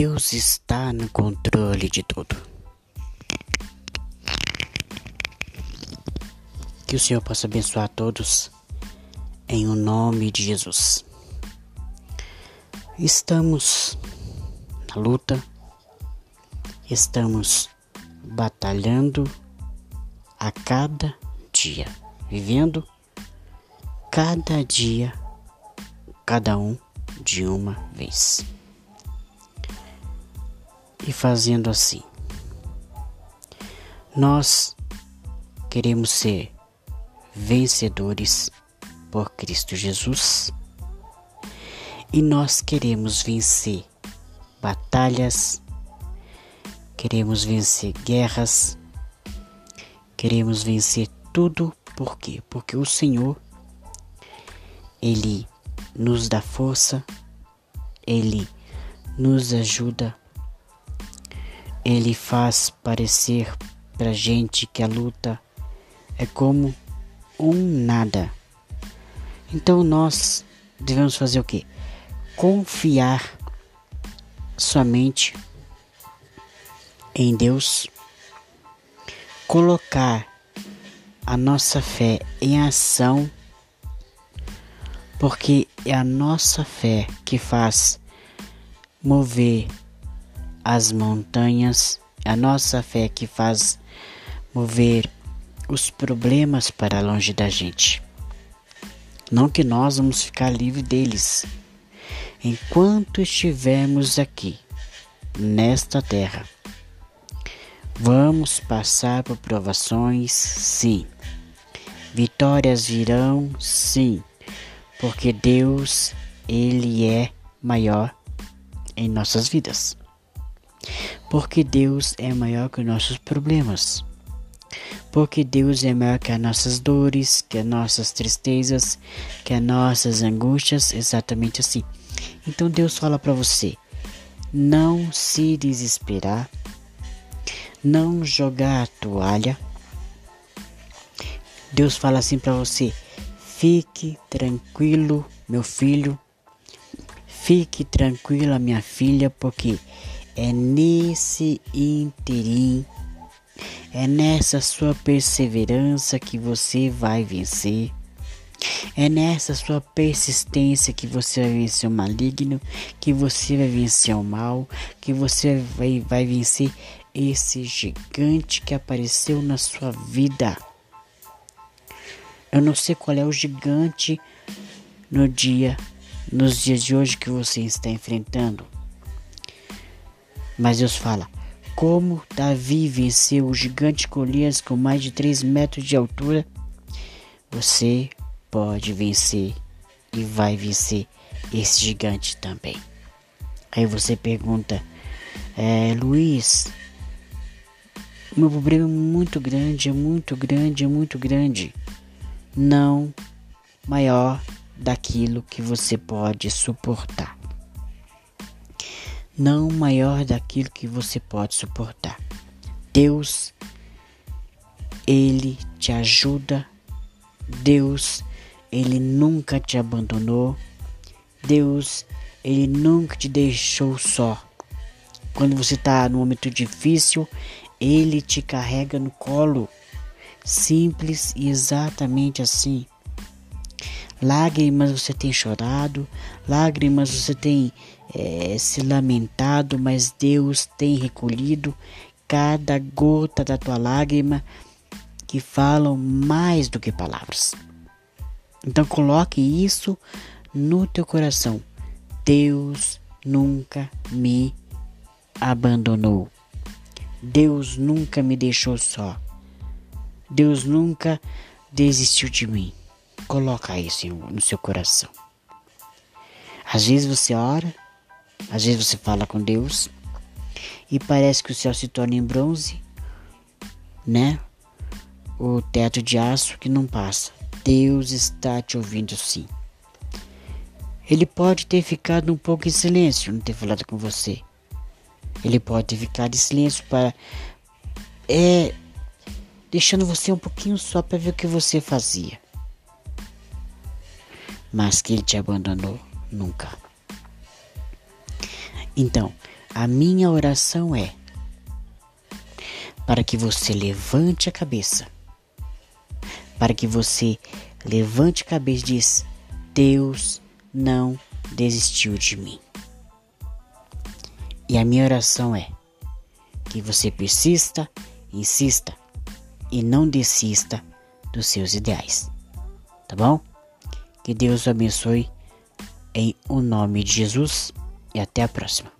Deus está no controle de tudo. Que o Senhor possa abençoar a todos em o nome de Jesus. Estamos na luta, estamos batalhando a cada dia, vivendo cada dia, cada um de uma vez. E fazendo assim, nós queremos ser vencedores por Cristo Jesus e nós queremos vencer batalhas, queremos vencer guerras, queremos vencer tudo por quê? Porque o Senhor ele nos dá força, ele nos ajuda, ele faz parecer pra gente que a luta é como um nada. Então nós devemos fazer o que? Confiar somente em Deus, colocar a nossa fé em ação porque é a nossa fé que faz mover as montanhas, a nossa fé que faz mover os problemas para longe da gente. Não que nós vamos ficar livre deles. Enquanto estivermos aqui, nesta terra, vamos passar por provações, sim. Vitórias virão, sim porque Deus, ele é maior em nossas vidas. Porque Deus é maior que os nossos problemas. Porque Deus é maior que as nossas dores, que as nossas tristezas, que as nossas angústias, exatamente assim. Então Deus fala para você: não se desesperar, não jogar a toalha. Deus fala assim para você: Fique tranquilo, meu filho. Fique tranquila, minha filha, porque é nesse interim, é nessa sua perseverança que você vai vencer. É nessa sua persistência que você vai vencer o maligno, que você vai vencer o mal, que você vai, vai vencer esse gigante que apareceu na sua vida. Eu não sei qual é o gigante no dia, nos dias de hoje que você está enfrentando. Mas Deus fala: como Davi venceu o gigante Golias com mais de 3 metros de altura, você pode vencer e vai vencer esse gigante também. Aí você pergunta, é, Luiz, meu problema é muito grande, é muito grande, é muito grande não maior daquilo que você pode suportar. Não maior daquilo que você pode suportar. Deus, Ele te ajuda. Deus, Ele nunca te abandonou. Deus, Ele nunca te deixou só. Quando você está num momento difícil, Ele te carrega no colo. Simples e exatamente assim. Lágrimas você tem chorado, lágrimas você tem é, se lamentado, mas Deus tem recolhido cada gota da tua lágrima que falam mais do que palavras. Então coloque isso no teu coração. Deus nunca me abandonou. Deus nunca me deixou só. Deus nunca desistiu de mim. Coloca isso no seu coração. Às vezes você ora, às vezes você fala com Deus e parece que o céu se torna em bronze, né? O teto de aço que não passa. Deus está te ouvindo sim. Ele pode ter ficado um pouco em silêncio, não ter falado com você. Ele pode ter ficado em silêncio para é deixando você um pouquinho só para ver o que você fazia. Mas que ele te abandonou nunca. Então, A minha oração é para que você levante a cabeça, para que você levante a cabeça e diz: Deus não desistiu de mim. E a minha oração é que você persista, insista e não desista dos seus ideais. Tá bom? Que Deus abençoe em o nome de Jesus e até a próxima.